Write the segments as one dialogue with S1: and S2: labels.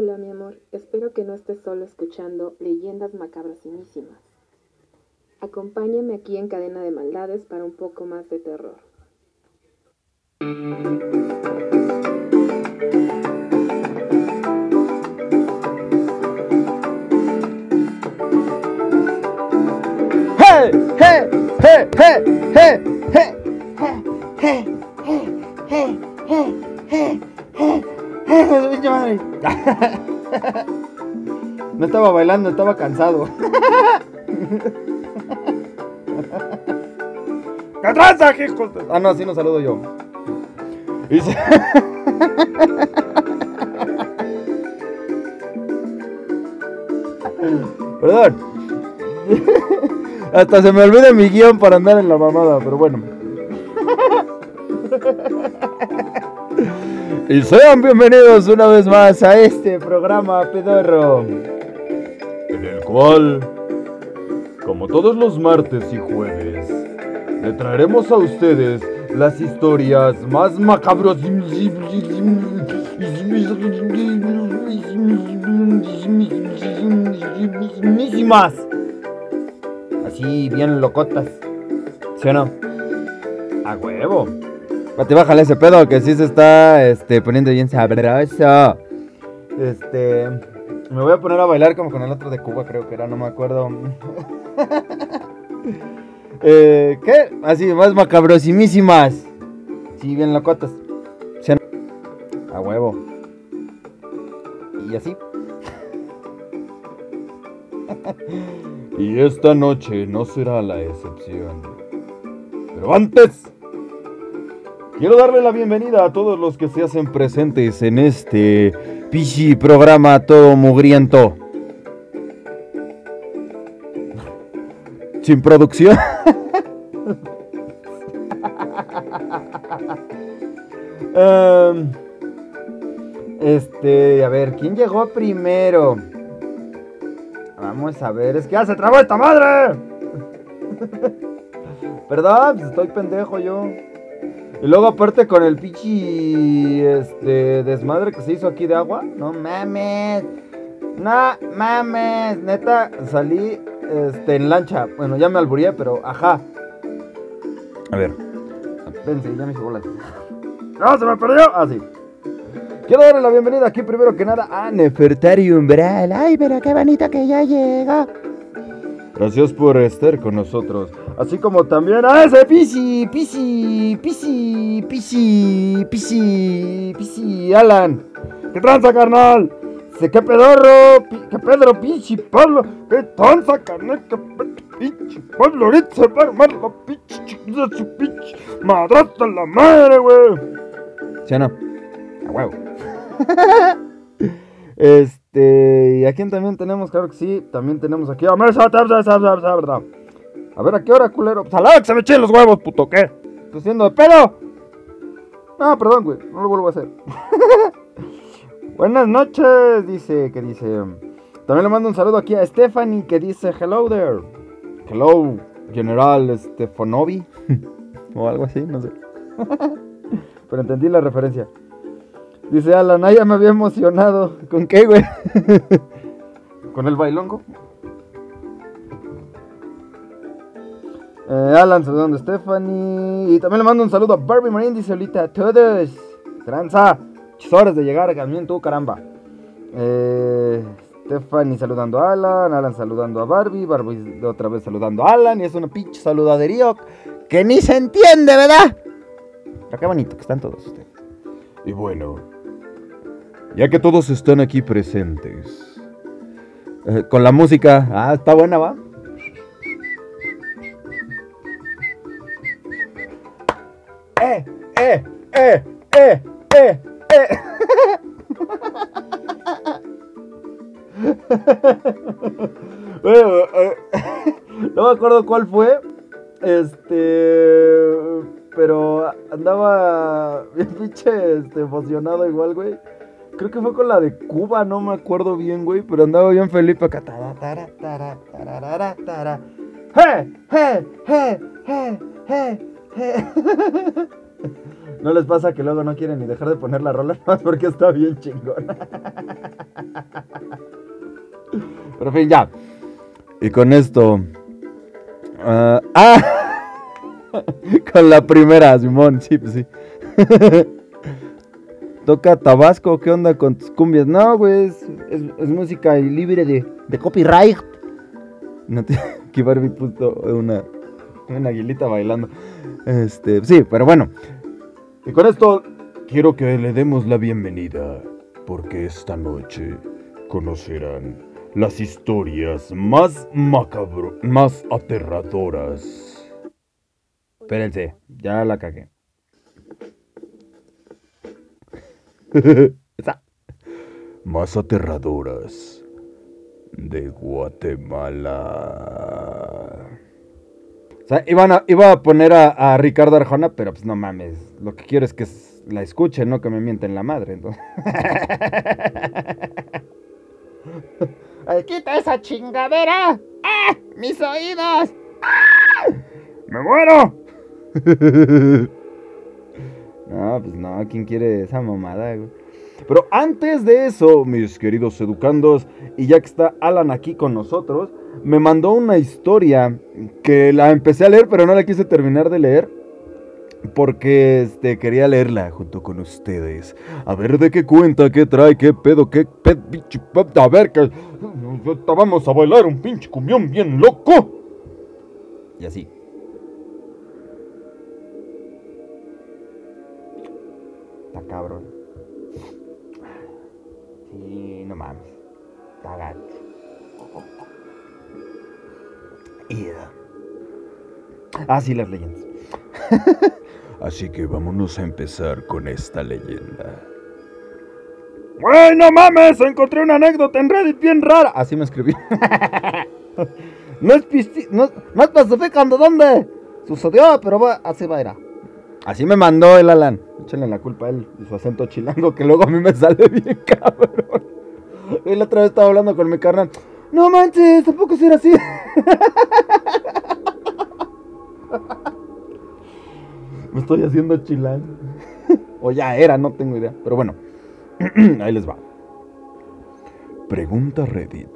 S1: Hola mi amor, espero que no estés solo escuchando leyendas macabrosísimas. Acompáñame aquí en Cadena de Maldades para un poco más de terror.
S2: ¡Hey! ¡Hey! ¡Hey! ¡Hey! ¡Hey! ¡Hey! ¡Hey! ¡Hey! ¡Hey! ¡Hey! ¡Hey! No estaba bailando, estaba cansado. ¿Qué tranza, Ah, no, así no saludo yo. Perdón. Hasta se me olvida mi guion para andar en la mamada, pero bueno. Y sean bienvenidos una vez más a este programa pedorro. En el cual, como todos los martes y jueves, le traeremos a ustedes las historias más macabros. Así bien locotas. ¿Sí o no? A huevo. Pate, bájale ese pedo que sí se está este, poniendo bien sabroso. Este. Me voy a poner a bailar como con el otro de Cuba, creo que era, no me acuerdo. eh, ¿Qué? Así, más macabrosimísimas. Sí, bien locotas. A huevo. Y así. y esta noche no será la excepción. Pero antes, quiero darle la bienvenida a todos los que se hacen presentes en este pichi programa todo mugriento. Sin producción. Em, este, a ver, ¿quién llegó primero? Vamos a ver, es que ya se trabó esta madre. ¿Verdad? Pues estoy pendejo yo. Y luego aparte con el pichi este desmadre que se hizo aquí de agua. No mames. No mames. Neta, salí este en lancha. Bueno, ya me alburía, pero ajá. A ver. Vence, ya me hice bolas. ¡No, se me perdió! Ah, sí. Quiero darle la bienvenida aquí primero que nada a Nefertari Umbral. Ay, pero qué bonito que ya llega. Gracias por estar con nosotros. Así como también a ese Pisi, Pisi, Pisi, Pisi, Pisi, Pisi, Alan. ¿Qué tranza, carnal? ¿qué pedorro? ¿Qué Pedro, Pichi, Pablo? ¿Qué tranza, carnal? ¿Qué pinche Pablo? Ahorita se va la chiquita su en la madre, güey. ¿Sí o no? A huevo. Este, ¿y a quién también tenemos? Claro que sí, también tenemos aquí a Mesa, ¿verdad? A ver, ¿a qué hora, culero? Pues a la hora que se me echen los huevos, puto, ¿qué? ¿Estoy haciendo de pedo? No, perdón, güey, no lo vuelvo a hacer. Buenas noches, dice, que dice. También le mando un saludo aquí a Stephanie, que dice, hello there. Hello, General Stefanovi. o algo así, no sé. Pero entendí la referencia. Dice Alan, ah, ya me había emocionado. ¿Con qué, güey? ¿Con el bailongo? Eh, Alan saludando a Stephanie. Y también le mando un saludo a Barbie Marín, dice ahorita a todos. Tranza. Horas de llegar también tú, caramba. Eh, Stephanie saludando a Alan. Alan saludando a Barbie. Barbie otra vez saludando a Alan. Y es una pinche saludadería que ni se entiende, ¿verdad? Pero qué bonito que están todos ustedes.
S3: Y bueno, ya que todos están aquí presentes,
S2: Eh, con la música. Ah, está buena, va. Eh, eh, eh, eh. Bueno, eh, no me acuerdo cuál fue. Este. Pero andaba bien pinche este, emocionado igual, güey. Creo que fue con la de Cuba, no me acuerdo bien, güey. Pero andaba bien Felipe acá. Tara, tara, tara, tararara, tara. ¿No les pasa que luego no quieren ni dejar de poner la rola más porque está bien chingona? Pero en fin, ya. Y con esto. ah, ¡Ah! con la primera, Simón, sí, pues sí. Toca Tabasco, ¿qué onda con tus cumbias? No, güey, es, música libre de, de copyright. No te, Barbie puso una, una aguilita bailando. Este, sí, pero bueno. Y con esto
S4: Quiero que le demos la bienvenida, porque esta noche conocerán las historias más macabro, más aterradoras.
S2: Espérense, ya la cagué.
S4: Más aterradoras de Guatemala.
S2: O sea, iban a- iba a poner a, a Ricardo Arjona, pero pues no mames. Lo que quiero es que la escuchen, no que me mienten la madre. Entonces. Ay, ¡Quita esa chingadera! ¡Ah! ¡Mis oídos! ¡Ah! ¡Me muero! no, pues no, ¿quién quiere esa mamada, güey? Pero antes de eso, mis queridos educandos, y ya que está Alan aquí con nosotros, me mandó una historia que la empecé a leer, pero no la quise terminar de leer. Porque este, quería leerla junto con ustedes. A ver de qué cuenta, qué trae, qué pedo, qué pedo, A ver, que vamos a bailar un pinche cumbión bien loco. Y así. Está cabrón. No mames. Está gacho. Yeah. Ah, sí, las leyendas.
S4: Así que vámonos a empezar con esta leyenda.
S2: ¡Güey, no mames! Encontré una anécdota en Reddit bien rara. Así me escribí. no es pisti no, no especifican de dónde sucedió, pero va, así va era. Así me mandó el Alan. Échenle la culpa a él y su acento chilango que luego a mí me sale bien cabrón. La otra vez estaba hablando con mi carnal. No manches, tampoco será así. me estoy haciendo chilango. o ya era, no tengo idea. Pero bueno. Ahí les va.
S4: Pregunta Reddit.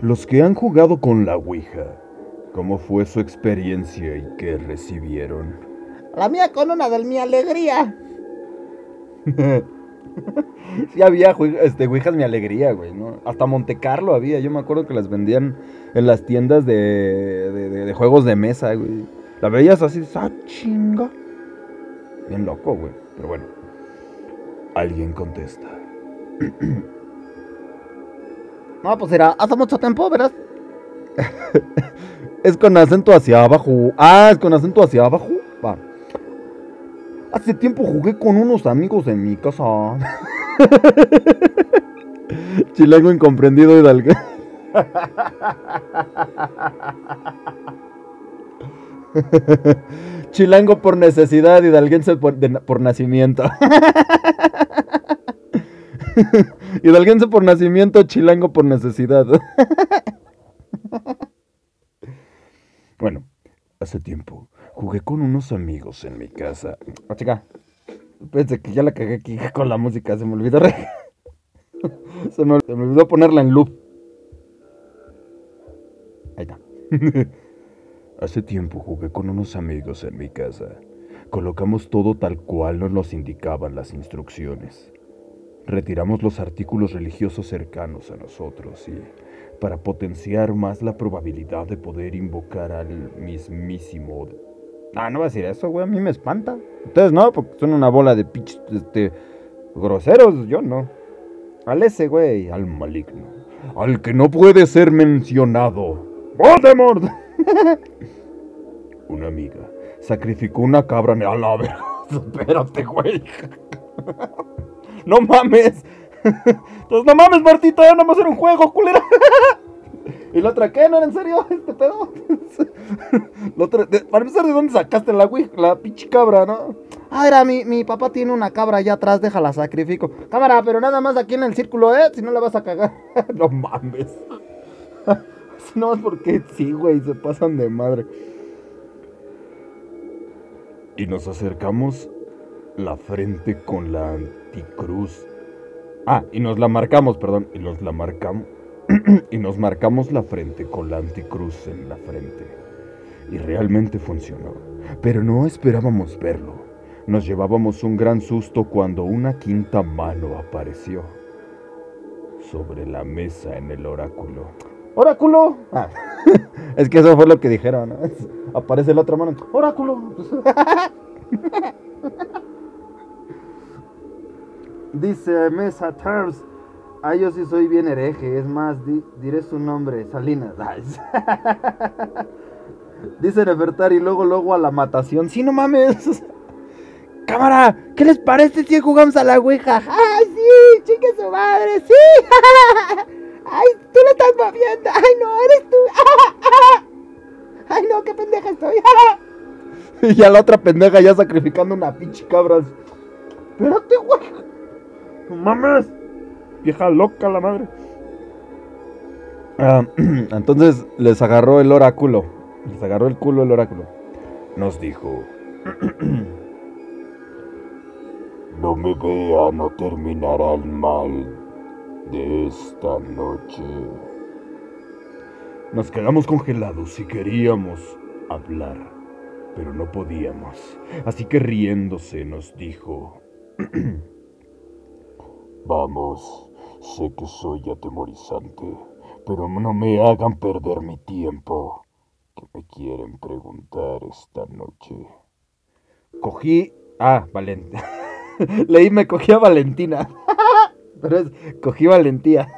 S4: Los que han jugado con la Ouija, ¿cómo fue su experiencia y qué recibieron?
S2: La mía con una de mi alegría. sí había este, ouijas mi alegría, güey, ¿no? Hasta Monte Carlo había. Yo me acuerdo que las vendían en las tiendas de, de, de- de juegos de mesa, güey. La veías así, ¡ah, chinga! Bien loco, güey. Pero bueno.
S4: Alguien contesta.
S2: No, pues era hace mucho tiempo, verás. es con acento hacia abajo. Ah, es con acento hacia abajo. Hace tiempo jugué con unos amigos en mi casa. Chilango incomprendido hidalgo. Chilango por necesidad, hidalguense por, por nacimiento. Hidalguense por nacimiento, chilango por necesidad.
S4: Bueno, hace tiempo jugué con unos amigos en mi casa.
S2: Ah, chica. Pensé que ya la cagué aquí con la música. Se me olvidó. re- se, me, se me olvidó ponerla en loop. Ahí está.
S4: Hace tiempo jugué con unos amigos en mi casa. Colocamos todo tal cual nos los indicaban las instrucciones. Retiramos los artículos religiosos cercanos a nosotros y, para potenciar más la probabilidad de poder invocar al mismísimo...
S2: Ah, no va a decir eso, güey. A mí me espanta. Ustedes no, porque son una bola de pinches este, groseros. Yo no. Al ese, güey.
S4: al maligno, al que no puede ser mencionado.
S2: ¡Voldemort!
S4: Una amiga sacrificó una cabra en la verga.
S2: Espérate, güey. no mames. Entonces, no mames, Martita. Ya no va a ser un juego, culera. ¿Y la otra qué? ¿No era en serio este pedo? La otra- de- para empezar, ¿de dónde sacaste la, la pinche cabra, no? Ah, era mi, mi papá tiene una cabra allá atrás, déjala sacrifico. Cámara, pero nada más aquí en el círculo, ¿eh? Si no la vas a cagar. no mames. no porque sí, güey, se pasan de madre.
S4: Y nos acercamos la frente con la anticruz
S2: Ah, y nos la marcamos, perdón. Y nos la marcamos. y nos marcamos la frente con la anticruz en la frente. Y realmente funcionó. Pero no esperábamos verlo. Nos llevábamos un gran susto cuando una quinta mano apareció sobre la mesa en el oráculo.
S5: ¡Oráculo! Ah, es que eso fue lo que dijeron. ¿no? Aparece la otra mano. ¡Oráculo! Dice Mesa Terms. Ah, yo sí soy bien hereje. Es más, di- diré su nombre: Salinas. Dice Nefertari y luego, luego a la matación. ¡Sí, no mames! Cámara, ¿qué les parece si jugamos a la Ouija? ¡Ay, sí! ¡Chique su madre! ¡Sí! ¡Ay, tú lo estás moviendo! ¡Ay, no, eres tú! ¡Ay, no, qué pendeja estoy! Y ya la otra pendeja ya sacrificando una pinche cabra. Espérate, güey. No mames. Vieja loca la madre. Ah, entonces les agarró el oráculo. Les agarró el culo el oráculo.
S2: Nos dijo, no me vea, no terminará el mal de esta noche. Nos quedamos congelados y queríamos hablar, pero no podíamos. Así que riéndose nos dijo, Vamos, sé que soy atemorizante, pero no me hagan perder mi tiempo. ¿Qué me quieren preguntar esta noche?
S5: Cogí. Ah, Valentina. Leí, me cogí a Valentina. Pero es, cogí valentía.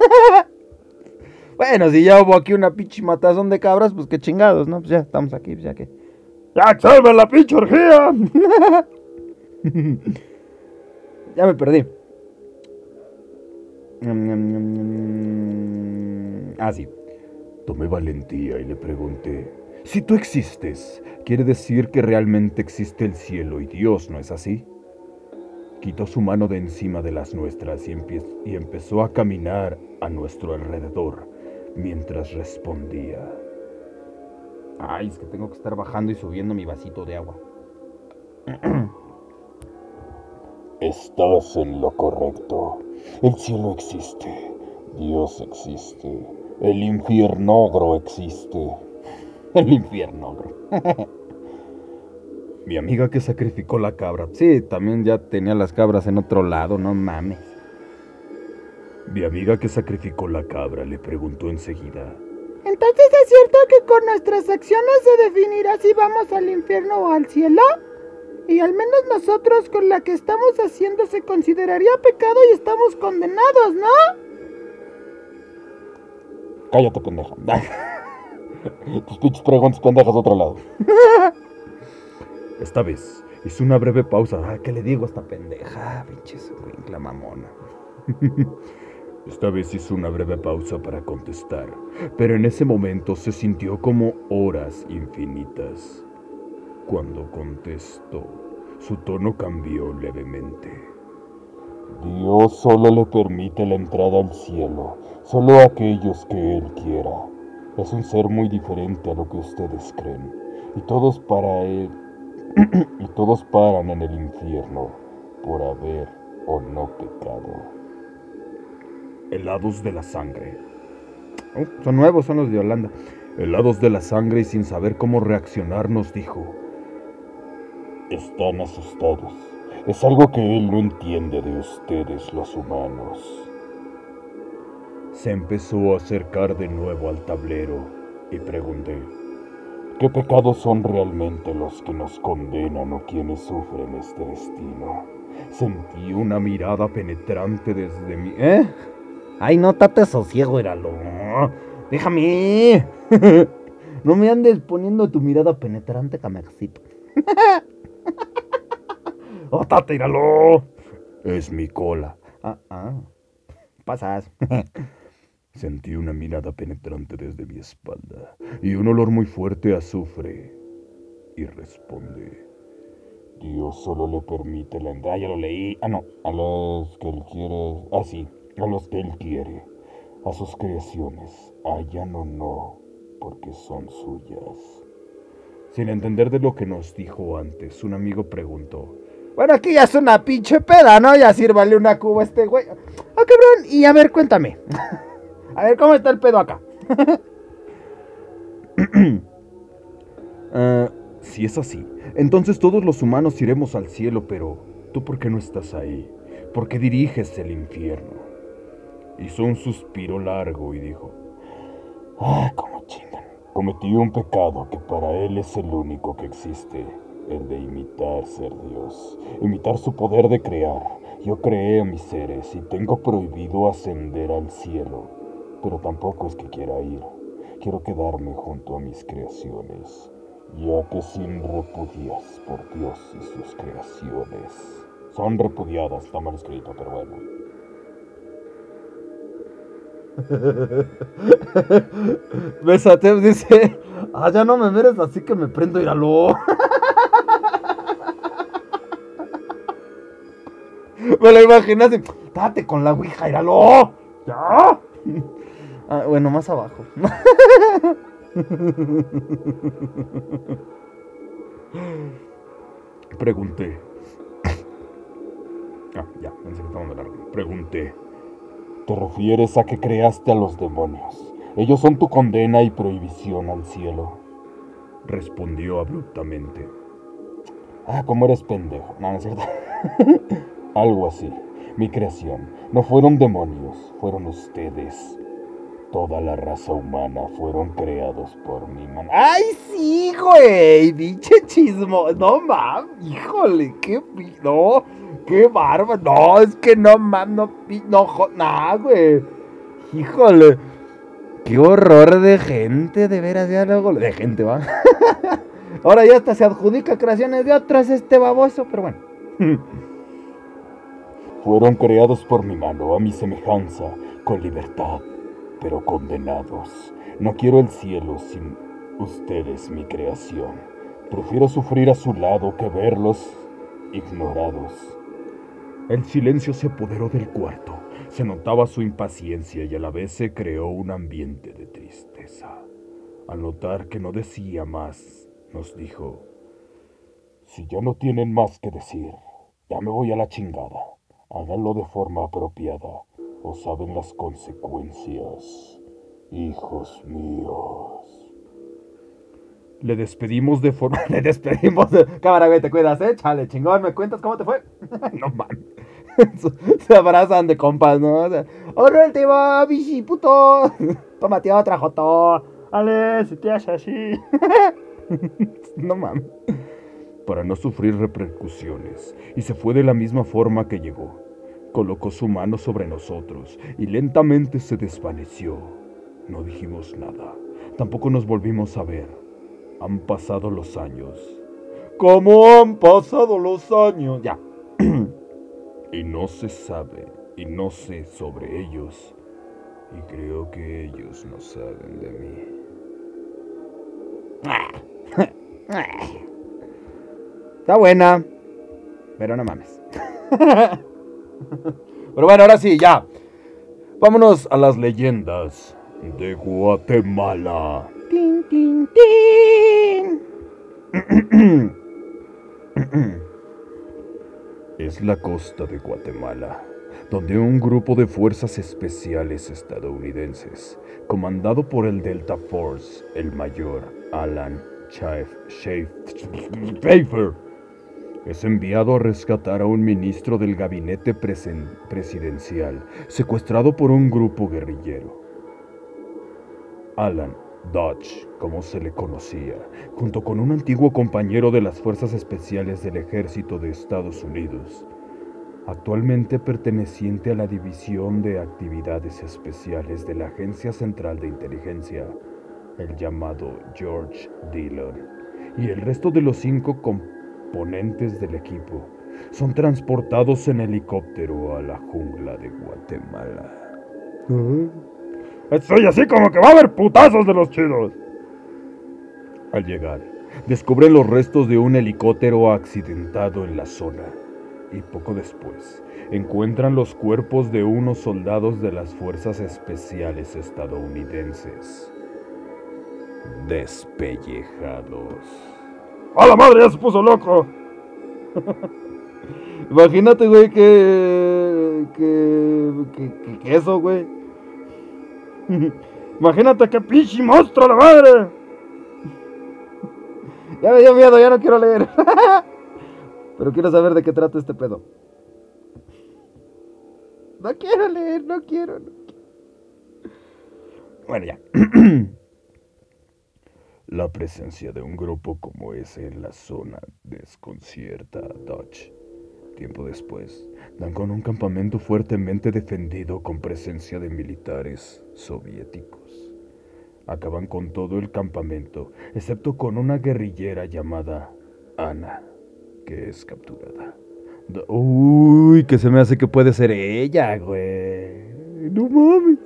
S5: bueno, si ya hubo aquí una pinche matazón de cabras, pues qué chingados, ¿no? Pues ya estamos aquí, pues ya que. ¡Ya salve la pinche orgía! ya me perdí. Ah, sí.
S2: Tomé valentía y le pregunté, si tú existes, ¿quiere decir que realmente existe el cielo y Dios, no es así? Quitó su mano de encima de las nuestras y, y empezó a caminar a nuestro alrededor mientras respondía.
S5: Ay, es que tengo que estar bajando y subiendo mi vasito de agua.
S2: Estás en lo correcto. El cielo existe. Dios existe. El infierno existe.
S5: El infierno, bro.
S2: Mi amiga que sacrificó la cabra.
S5: Sí, también ya tenía las cabras en otro lado, no mames.
S2: Mi amiga que sacrificó la cabra le preguntó enseguida.
S6: Entonces es cierto que con nuestras acciones se definirá si vamos al infierno o al cielo. Y al menos nosotros con la que estamos haciendo se consideraría pecado y estamos condenados, ¿no?
S2: Cállate, pendeja. Tus pinches preguntas pendejas de otro lado. Esta vez hizo una breve pausa.
S5: Ah, ¿qué le digo a esta pendeja? Pinches la mamona.
S2: Esta vez hizo una breve pausa para contestar, pero en ese momento se sintió como horas infinitas. Cuando contestó, su tono cambió levemente. Dios solo le permite la entrada al cielo, solo a aquellos que Él quiera. Es un ser muy diferente a lo que ustedes creen, y todos para Él, y todos paran en el infierno por haber o no pecado. Helados de la sangre.
S5: Oh, son nuevos, son los de Holanda.
S2: Helados de la sangre y sin saber cómo reaccionar nos dijo. Están asustados. Es algo que él no entiende de ustedes los humanos. Se empezó a acercar de nuevo al tablero y pregunté, ¿qué pecados son realmente los que nos condenan o quienes sufren este destino? Sentí una mirada penetrante desde mi...
S5: ¿Eh? Ay, no, tate sosiego, éralo. Déjame. no me andes poniendo tu mirada penetrante, camexito. oh, tate, íralo.
S2: Es mi cola.
S5: Ah, ah. Pasas.
S2: Sentí una mirada penetrante desde mi espalda y un olor muy fuerte a azufre. Y responde, Dios solo le permite la entrada. Ya lo leí. Ah, no. A los que él quiere. Ah, sí. A los que él quiere. A sus creaciones. Hayan o no. Porque son suyas. Sin entender de lo que nos dijo antes, un amigo preguntó,
S5: Bueno, aquí ya es una pinche peda, ¿no? Ya sírvale una cuba a este güey. Ah, cabrón. Y a ver, cuéntame. a ver, ¿cómo está el pedo acá?
S2: Ah, si es así, entonces todos los humanos iremos al cielo, pero ¿tú por qué no estás ahí? ¿Por qué diriges el infierno? Hizo un suspiro largo y dijo, ¡ay, cómo chingan! Cometí un pecado que para él es el único que existe, el de imitar ser Dios, imitar su poder de crear. Yo creé a mis seres y tengo prohibido ascender al cielo, pero tampoco es que quiera ir. Quiero quedarme junto a mis creaciones, ya que sin repudias por Dios y sus creaciones. Son repudiadas, está mal escrito, pero bueno.
S5: Bésate, dice. Ah, ya no me mires así que me prendo, íralo. me lo imaginas así. Date con la ouija, íralo. Ya. Ah, bueno, más abajo.
S2: Pregunté. Ah, ya, pensé que estaba. Pregunté. ¿Te refieres a que creaste a los demonios? Ellos son tu condena y prohibición al cielo. Respondió abruptamente. Ah, como eres pendejo. No, no es cierto. Algo así. Mi creación. No fueron demonios, fueron ustedes. Toda la raza humana fueron creados por mi mano.
S5: ¡Ay, sí, güey! Pinche chismo. No mames, híjole, qué. No, qué barba. No, es que no mames, no. No, nah, güey. Híjole. Qué horror de gente, de veras, ya luego. De gente, va. Ahora ya hasta se adjudica creaciones de otros este baboso, pero bueno.
S2: Fueron creados por mi mano, a mi semejanza, con libertad, pero condenados. No quiero el cielo sin ustedes, mi creación. Prefiero sufrir a su lado que verlos ignorados. El silencio se apoderó del cuarto. Se notaba su impaciencia y a la vez se creó un ambiente de tristeza. Al notar que no decía más, nos dijo, si ya no tienen más que decir, ya me voy a la chingada. Háganlo de forma apropiada o saben las consecuencias, hijos míos. Le despedimos de forma...
S5: Le despedimos. de- Cámara, güey, te cuidas, eh. Chale, chingón, ¿me cuentas cómo te fue? no mames. Se abrazan de compas, ¿no? O sea, bichi, puto. Tómate otra, Joto. Ale, si te hace así. no mames.
S2: para no sufrir repercusiones, y se fue de la misma forma que llegó. Colocó su mano sobre nosotros y lentamente se desvaneció. No dijimos nada. Tampoco nos volvimos a ver. Han pasado los años.
S5: ¿Cómo han pasado los años? Ya.
S2: Y no se sabe y no sé sobre ellos. Y creo que ellos no saben de mí.
S5: Está buena. Pero no mames. Pero bueno, ahora sí, ya.
S2: Vámonos a las leyendas de Guatemala.
S6: Tin, tin, tin.
S2: Es la costa de Guatemala, donde un grupo de fuerzas especiales estadounidenses, comandado por el Delta Force, el mayor Alan Schaef- Schaef- Schaefer, es enviado a rescatar a un ministro del gabinete presidencial, secuestrado por un grupo guerrillero. Alan Dodge, como se le conocía, junto con un antiguo compañero de las Fuerzas Especiales del Ejército de Estados Unidos, actualmente perteneciente a la División de Actividades Especiales de la Agencia Central de Inteligencia, el llamado George Dillon, y el resto de los cinco componentes del equipo son transportados en helicóptero a la jungla de Guatemala. Estoy así como que va a haber putazos de los chidos. Al llegar, descubren los restos de un helicóptero accidentado en la zona. Y poco después, encuentran los cuerpos de unos soldados de las Fuerzas Especiales estadounidenses. Despellejados. ¡A la madre! ¡Ya se puso loco!
S5: Imagínate, güey, que, que, que, que, eso, güey. Imagínate que pinche monstruo, la madre. Ya me dio miedo, ya no quiero leer. Pero quiero saber de qué trata este pedo. No quiero leer, no quiero. No quiero.
S2: Bueno, ya. La presencia de un grupo como ese en la zona desconcierta a Dodge. Tiempo después, dan con un campamento fuertemente defendido con presencia de militares soviéticos. Acaban con todo el campamento, excepto con una guerrillera llamada Ana, que es capturada.
S5: Uy, que se me hace que puede ser ella, güey. No mames.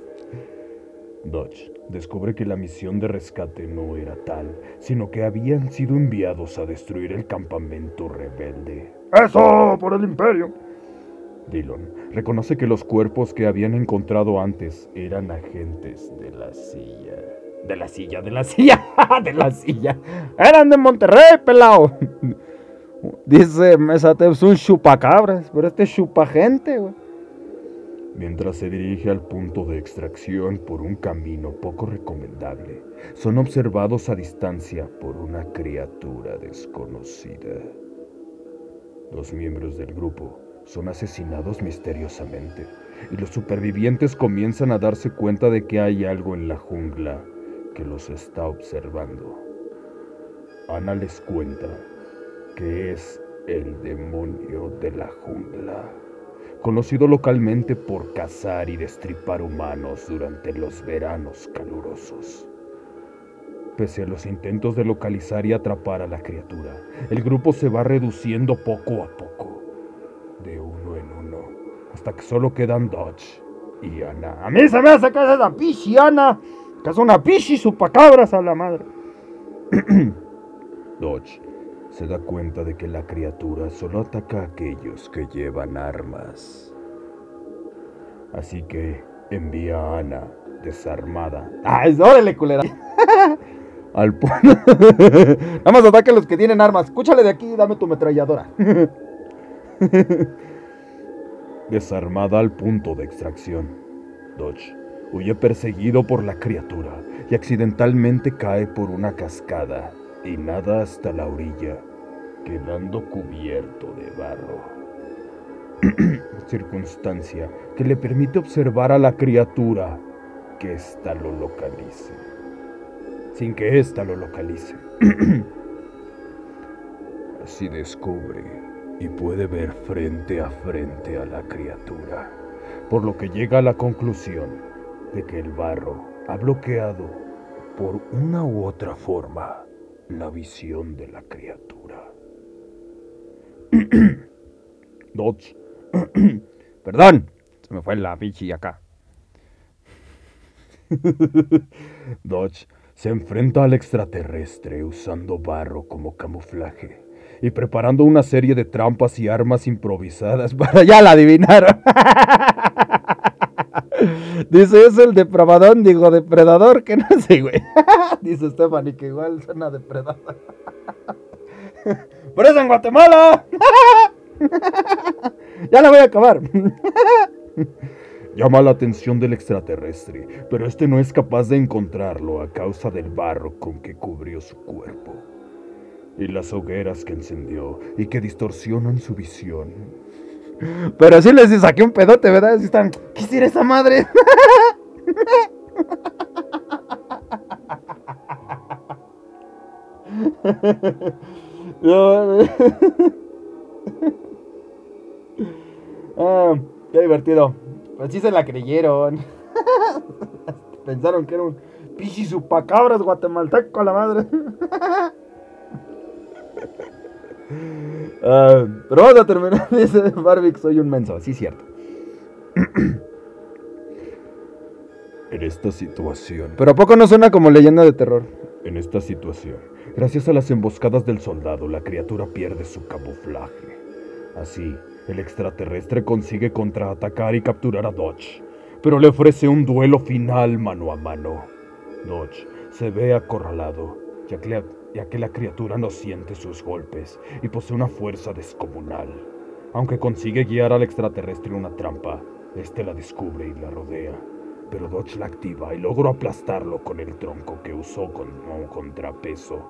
S2: Dodge descubre que la misión de rescate no era tal, sino que habían sido enviados a destruir el campamento rebelde.
S5: ¡Eso! ¡Por el imperio!
S2: Dillon reconoce que los cuerpos que habían encontrado antes eran agentes de la silla.
S5: De la silla, de la silla, de la silla. Eran de Monterrey, pelao. Dice Mesate, es un chupacabras, pero este es chupagente, güey.
S2: Mientras se dirige al punto de extracción por un camino poco recomendable, son observados a distancia por una criatura desconocida. Los miembros del grupo son asesinados misteriosamente y los supervivientes comienzan a darse cuenta de que hay algo en la jungla que los está observando. Ana les cuenta que es el demonio de la jungla conocido localmente por cazar y destripar humanos durante los veranos calurosos. Pese a los intentos de localizar y atrapar a la criatura, el grupo se va reduciendo poco a poco, hasta que solo quedan Dodge y Ana.
S5: A mí se me hace que es esa pichi, Ana. Que es una pichi chupacabras a la madre.
S2: Dodge se da cuenta de que la criatura solo ataca a aquellos que llevan armas. Así que envía a Ana, desarmada,
S5: ¡Ay, órale, culera!
S2: al punto...
S5: Nada más ataque a los que tienen armas. Escúchale de aquí, dame tu ametralladora.
S2: desarmada al punto de extracción. Dodge huye perseguido por la criatura y accidentalmente cae por una cascada y nada hasta la orilla, quedando cubierto de barro. Circunstancia que le permite observar a la criatura que ésta lo localice. Sin que ésta lo localice. Así descubre y puede ver frente a frente a la criatura, por lo que llega a la conclusión de que el barro ha bloqueado por una u otra forma la visión de la criatura. Dodge,
S5: Perdón, se me fue la pichi acá.
S2: Dodge se enfrenta al extraterrestre usando barro como camuflaje y preparando una serie de trampas y armas improvisadas para
S5: Ya la adivinaron. Dice, es el depravadón, digo, depredador, que no sé, güey. Dice Stephanie que igual suena depredador. Por eso en Guatemala. ya la voy a acabar.
S2: Llama la atención del extraterrestre, pero este no es capaz de encontrarlo a causa del barro con que cubrió su cuerpo y las hogueras que encendió y que distorsionan su visión.
S5: Pero sí les saqué un pedote, ¿verdad? Sí están, ¿qué hiciera esa madre? No, ah, qué divertido. Pues sí se la creyeron. Pensaron que era un pichi supacabras guatemalteco a la madre. Ah, pero vamos a terminar. Dice Barbie, soy un menso. Sí, cierto.
S2: En esta situación,
S5: Pero ¿a poco no suena como leyenda de terror?
S2: en esta situación, gracias a las emboscadas del soldado, la criatura pierde su camuflaje. Así, el extraterrestre consigue contraatacar y capturar a Dodge, pero le ofrece un duelo final mano a mano. Dodge se ve acorralado, ya que, ya que la criatura no siente sus golpes y posee una fuerza descomunal. Aunque consigue guiar al extraterrestre en una trampa, este la descubre y la rodea. Pero Dodge la activa y logró aplastarlo con el tronco que usó como contrapeso,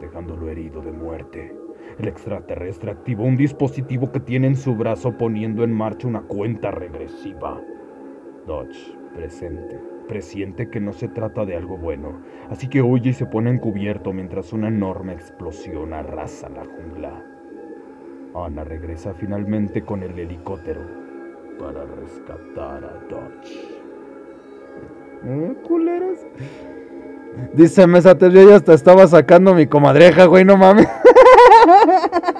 S2: dejándolo herido de muerte. El extraterrestre activó un dispositivo que tiene en su brazo poniendo en marcha una cuenta regresiva. Dodge, presente, presiente que no se trata de algo bueno, así que huye y se pone en cubierto mientras una enorme explosión arrasa la jungla. Ana regresa finalmente con el helicóptero para rescatar a Dodge.
S5: ¿Eh, culeros? Dice Mesa yo ya hasta estaba sacando mi comadreja, güey, no mames.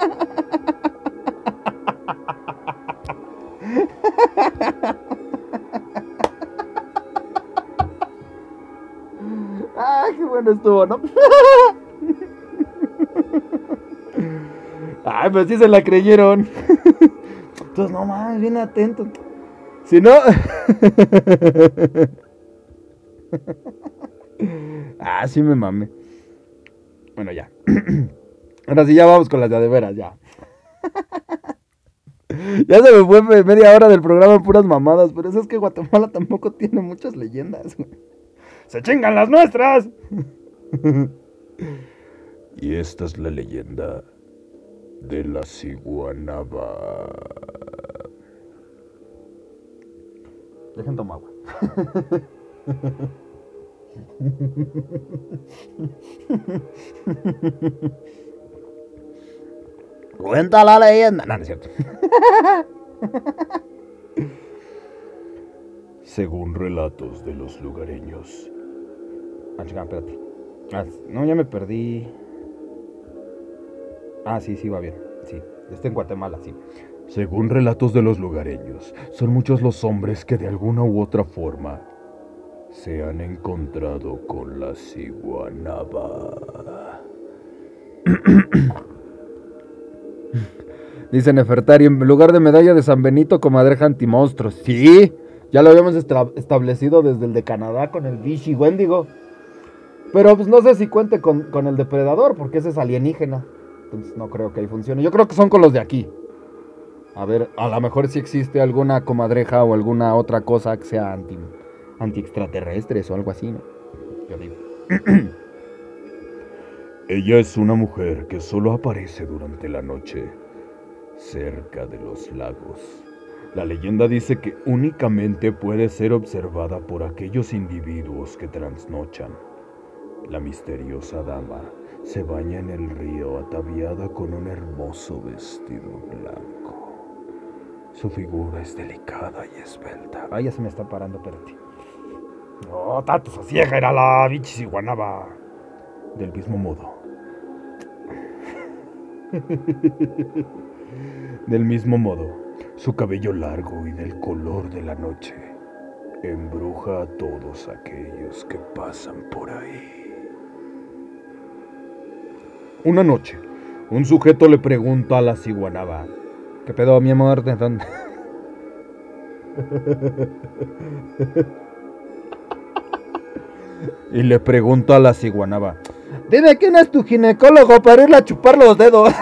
S5: bueno estuvo, ¿no? Ay, pues sí se la creyeron. Entonces, no mames, bien atento. Si no. ah, sí me mame. Bueno, ya. Ahora sí, ya vamos con las de, veras, ya. ya se me fue media hora del programa puras mamadas, pero eso es que Guatemala tampoco tiene muchas leyendas. ¡Se chingan las nuestras!
S2: y esta es la leyenda de la ciguanaba.
S5: Dejen tomar agua. Cuenta la leyenda. No, no es cierto.
S2: Según relatos de los lugareños.
S5: Ah, chica, espérate. Ah, no, ya me perdí. Ah, sí, sí, va bien. Sí, está en Guatemala, sí.
S2: Según relatos de los lugareños, son muchos los hombres que de alguna u otra forma se han encontrado con la ciguanaba.
S5: Dice Nefertari, en lugar de medalla de San Benito, comadreja antimonstruos. Sí, ya lo habíamos establecido desde el de Canadá con el Vichy Wendigo. Pero pues no sé si cuente con, con, el depredador, porque ese es alienígena. Entonces no creo que ahí funcione. Yo creo que son con los de aquí. A ver, a lo mejor si existe alguna comadreja o alguna otra cosa que sea anti anti-extraterrestres o algo así, ¿no? Yo digo.
S2: Ella es una mujer que solo aparece durante la noche, cerca de los lagos. La leyenda dice que únicamente puede ser observada por aquellos individuos que trasnochan. La misteriosa dama se baña en el río ataviada con un hermoso vestido blanco. Su figura es delicada y esbelta.
S5: Ay, ya se me está parando, espérate.
S2: No, tato, sosiega, era la bichis iguanaba. Del mismo modo. Del mismo modo, su cabello largo y del color de la noche embruja a todos aquellos que pasan por ahí. Una noche, un sujeto le pregunta a la ciguanaba,
S5: ¿qué pedo, mi amor? ¿De dónde?
S2: y le pregunta a la ciguanaba,
S5: dime quién es tu ginecólogo para irle a chupar los dedos.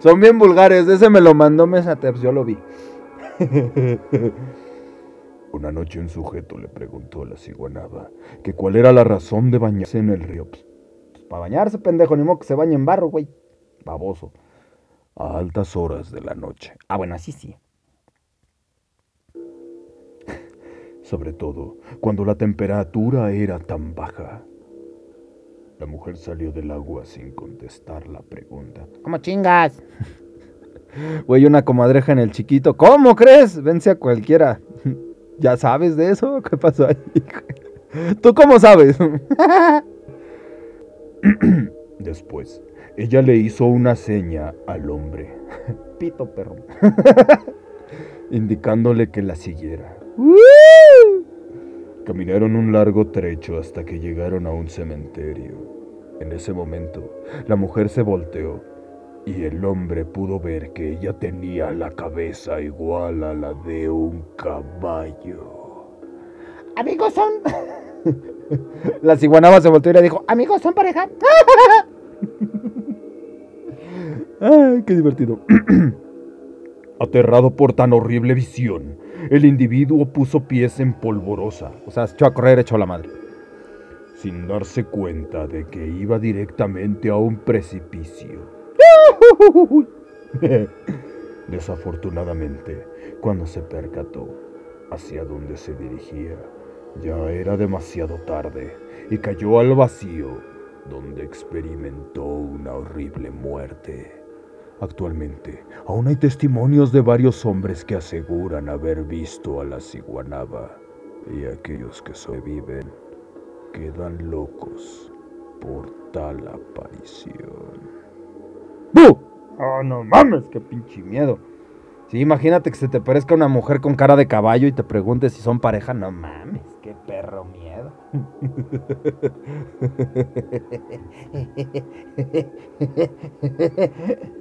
S5: Son bien vulgares, ese me lo mandó Mesateps, yo lo vi.
S2: Una noche un sujeto le preguntó a la ciguanaba que cuál era la razón de bañarse en el río.
S5: Para bañarse, pendejo, ni modo que se bañe en barro, güey. Baboso.
S2: A altas horas de la noche.
S5: Ah, bueno, así sí.
S2: Sobre todo cuando la temperatura era tan baja. La mujer salió del agua sin contestar la pregunta.
S5: ¿Cómo chingas? Güey, una comadreja en el chiquito. ¿Cómo crees? Vence a cualquiera. ¿Ya sabes de eso? ¿Qué pasó ahí? ¿Tú cómo sabes?
S2: Después, ella le hizo una seña al hombre,
S5: pito perro,
S2: indicándole que la siguiera. Caminaron un largo trecho hasta que llegaron a un cementerio. En ese momento, la mujer se volteó y el hombre pudo ver que ella tenía la cabeza igual a la de un caballo.
S6: Amigos son.
S5: La ciguanaba se volteó y le dijo,
S6: Amigos son pareja.
S2: ¡Ay, qué divertido! Aterrado por tan horrible visión, el individuo puso pies en polvorosa,
S5: o sea, se echó a correr echó a la madre.
S2: sin darse cuenta de que iba directamente a un precipicio. Desafortunadamente, cuando se percató hacia dónde se dirigía, ya era demasiado tarde y cayó al vacío, donde experimentó una horrible muerte. Actualmente, aún hay testimonios de varios hombres que aseguran haber visto a la ciguanaba y aquellos que sobreviven quedan locos por tal aparición.
S5: ¡Bu! Oh, no mames, qué pinche miedo. Sí, imagínate que se te parezca una mujer con cara de caballo y te pregunte si son pareja. No mames, qué perro miedo.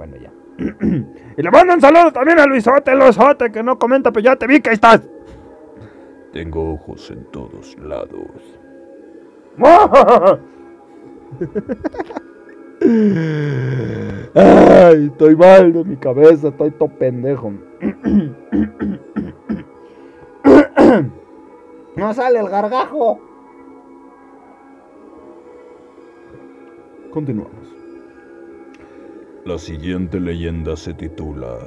S5: bueno, ya. y le mando un saludo también a Luisote, Luisote, que no comenta, pero ya te vi que ahí estás.
S2: Tengo ojos en todos lados.
S5: Ay, estoy mal de mi cabeza, estoy todo pendejo.
S6: No sale el gargajo.
S2: Continuamos. La siguiente leyenda se titula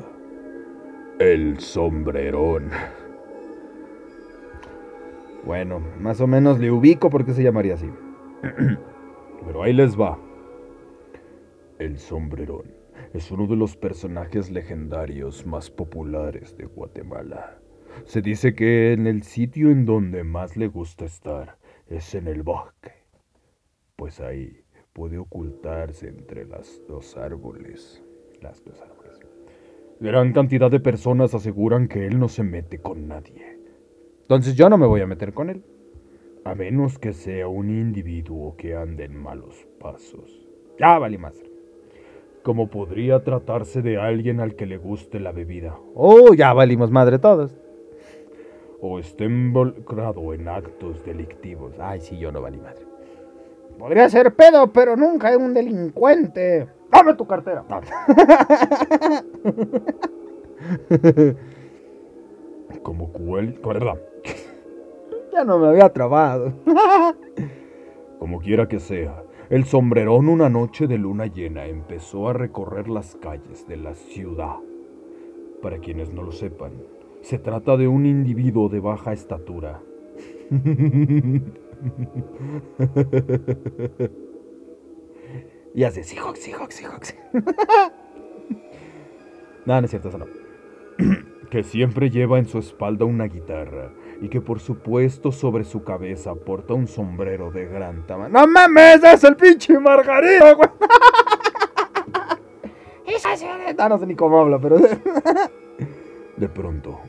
S2: El sombrerón.
S5: Bueno, más o menos le ubico porque se llamaría así.
S2: Pero ahí les va. El sombrerón es uno de los personajes legendarios más populares de Guatemala. Se dice que en el sitio en donde más le gusta estar es en el bosque, pues ahí puede ocultarse entre las dos árboles. Las dos árboles. Gran cantidad de personas aseguran que él no se mete con nadie,
S5: Entonces yo no me voy a meter con él.
S2: a menos que sea un individuo que ande en malos pasos.
S5: Ya vale más.
S2: Como podría tratarse de alguien al que le guste la bebida
S5: Oh, ya valimos madre todos.
S2: o esté involucrado en actos delictivos.
S5: Ay, sí, yo no valí madre.
S6: Podría ser pedo, pero nunca es un delincuente.
S5: Dame tu cartera.
S2: Como cual, ¿verdad?
S5: Ya no me había trabado.
S2: Como quiera que sea, el sombrerón una noche de luna llena empezó a recorrer las calles de la ciudad. Para quienes no lo sepan, se trata de un individuo de baja estatura.
S5: Y hace Seahawks, Seahawks, Seahawks. no, no es cierto, eso no.
S2: que siempre lleva en su espalda una guitarra y que por supuesto sobre su cabeza porta un sombrero de gran tamaño.
S5: ¡No mames! ¡Es el pinche Margarito, güey! Ah, no sé ni cómo habla, pero.
S2: De pronto.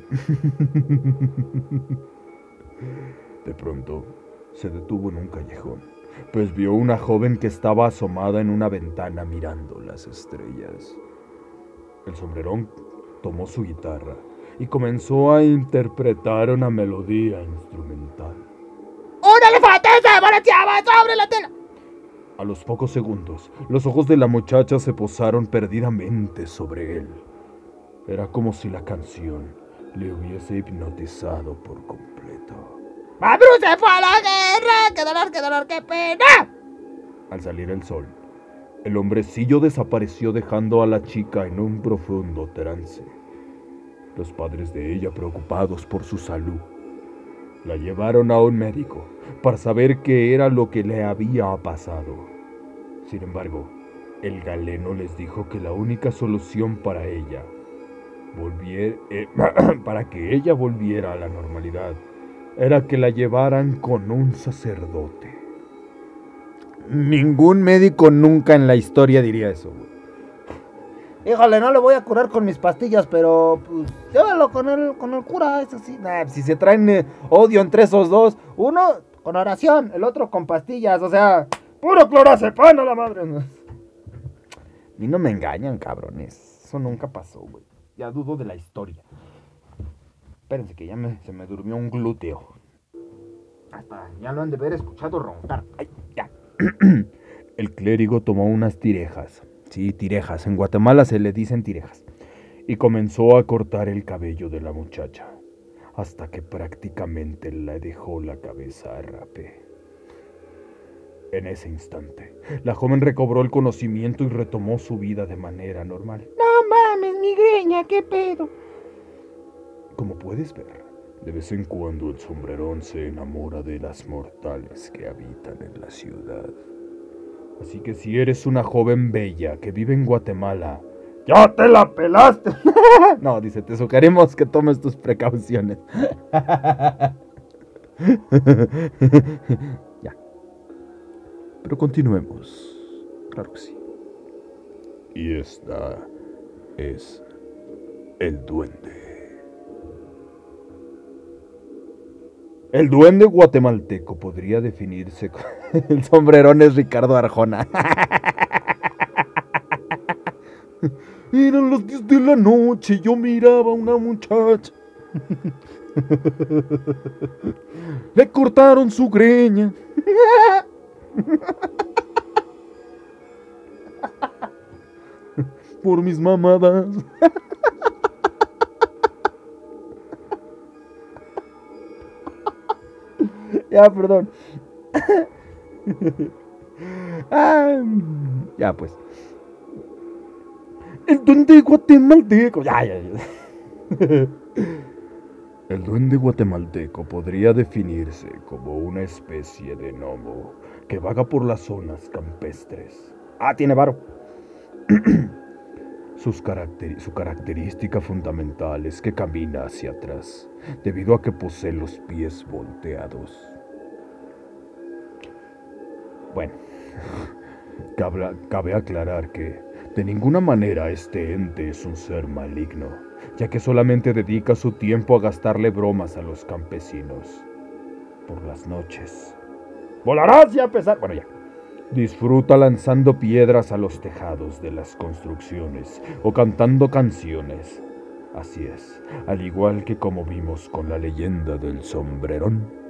S2: De pronto se detuvo en un callejón, pues vio una joven que estaba asomada en una ventana mirando las estrellas. El sombrerón tomó su guitarra y comenzó a interpretar una melodía instrumental.
S6: ¡Un elefante se balanceaba sobre la tela!
S2: A los pocos segundos, los ojos de la muchacha se posaron perdidamente sobre él. Era como si la canción le hubiese hipnotizado por completo.
S6: ¡Mabru se fue a la guerra! ¡Qué dolor, qué dolor, qué pena!
S2: Al salir el sol, el hombrecillo desapareció dejando a la chica en un profundo trance. Los padres de ella, preocupados por su salud, la llevaron a un médico para saber qué era lo que le había pasado. Sin embargo, el galeno les dijo que la única solución para ella volviera, eh, para que ella volviera a la normalidad era que la llevaran con un sacerdote.
S5: Ningún médico nunca en la historia diría eso, güey.
S6: Híjole, no le voy a curar con mis pastillas, pero pues llévalo con el, con el cura, eso sí.
S5: Nah, si se traen eh, odio entre esos dos,
S6: Uno con oración, el otro con pastillas, o sea,
S5: puro clorazepam a la madre. Ni no me engañan, cabrones. Eso nunca pasó, güey. Ya dudo de la historia. Espérense que ya me, se me durmió un glúteo. Hasta ya lo han de haber escuchado roncar. Ay, ya.
S2: El clérigo tomó unas tirejas. Sí, tirejas. En Guatemala se le dicen tirejas. Y comenzó a cortar el cabello de la muchacha. Hasta que prácticamente le dejó la cabeza a rape. En ese instante, la joven recobró el conocimiento y retomó su vida de manera normal.
S6: No mames, migreña, qué pedo.
S2: Como puedes ver, de vez en cuando el sombrerón se enamora de las mortales que habitan en la ciudad. Así que si eres una joven bella que vive en Guatemala, ¡ya te la pelaste!
S5: no, dice, te sugerimos que tomes tus precauciones.
S2: ya. Pero continuemos. Claro que sí. Y esta es el duende. El duende guatemalteco podría definirse con...
S5: El sombrerón es Ricardo Arjona.
S2: Eran las 10 de la noche, yo miraba a una muchacha. Le cortaron su greña. Por mis mamadas.
S5: Ya, perdón. ah, ya, pues.
S2: El duende guatemalteco. El duende guatemalteco podría definirse como una especie de gnomo que vaga por las zonas campestres.
S5: Ah, tiene varo.
S2: Sus caracter su característica fundamental es que camina hacia atrás, debido a que posee los pies volteados. Bueno, cabe, aclarar que de ninguna manera este ente es un ser maligno, ya que solamente dedica su tiempo a gastarle bromas a los campesinos. Por las noches.
S5: Volarás y a pesar. Bueno, ya.
S2: Disfruta lanzando piedras a los tejados de las construcciones o cantando canciones. Así es, al igual que como vimos con la leyenda del sombrerón,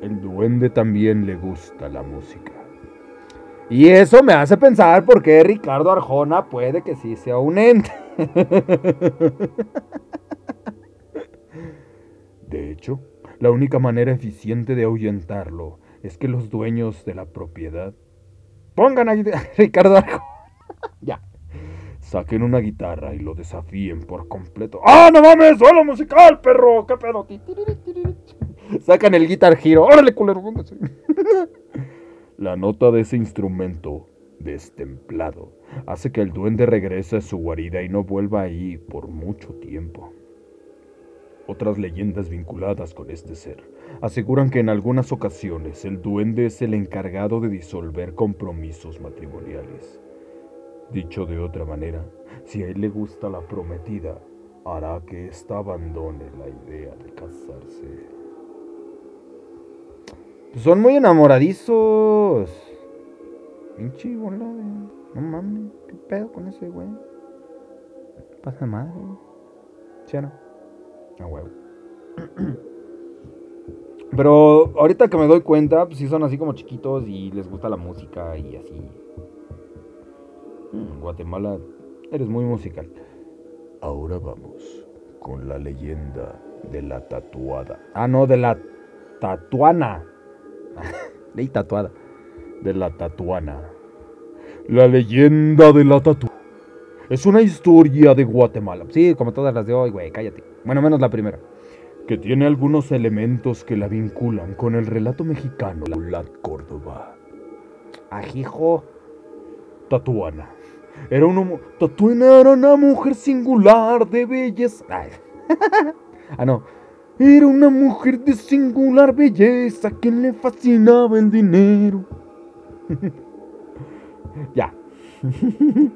S2: el duende también le gusta la música.
S5: Y eso me hace pensar por qué Ricardo Arjona puede que sí sea un ente.
S2: De hecho, la única manera eficiente de ahuyentarlo es que los dueños de la propiedad
S5: pongan a Ricardo Arjona.
S2: ya. Saquen una guitarra y lo desafíen por completo. ¡Ah, no mames! ¡Suelo musical, perro! ¡Qué pedo!
S5: Sacan el Guitar Hero. ¡Órale, culero!
S2: La nota de ese instrumento, destemplado, hace que el duende regrese a su guarida y no vuelva ahí por mucho tiempo. Otras leyendas vinculadas con este ser aseguran que en algunas ocasiones el duende es el encargado de disolver compromisos matrimoniales. Dicho de otra manera, si a él le gusta la prometida, hará que ésta abandone la idea de casarse.
S5: Son muy enamoradizos. Pinche bola de... No mames, qué pedo con ese güey. Pasa madre. ¿Sí o no?
S2: A huevo.
S5: Pero ahorita que me doy cuenta, pues sí son así como chiquitos y les gusta la música y así.
S2: Mm, Guatemala, eres muy musical. Ahora vamos con la leyenda de la tatuada.
S5: Ah, no, de la tatuana. Ley tatuada.
S2: De la tatuana. La leyenda de la tatuana. Es una historia de Guatemala.
S5: Sí, como todas las de hoy, güey, cállate. Bueno, menos la primera.
S2: Que tiene algunos elementos que la vinculan con el relato mexicano, la Córdoba.
S5: Ajijo.
S2: Tatuana. Era una, Tatuana era una mujer singular de belleza.
S5: ah, no.
S2: Era una mujer de singular belleza a quien le fascinaba el dinero.
S5: ya.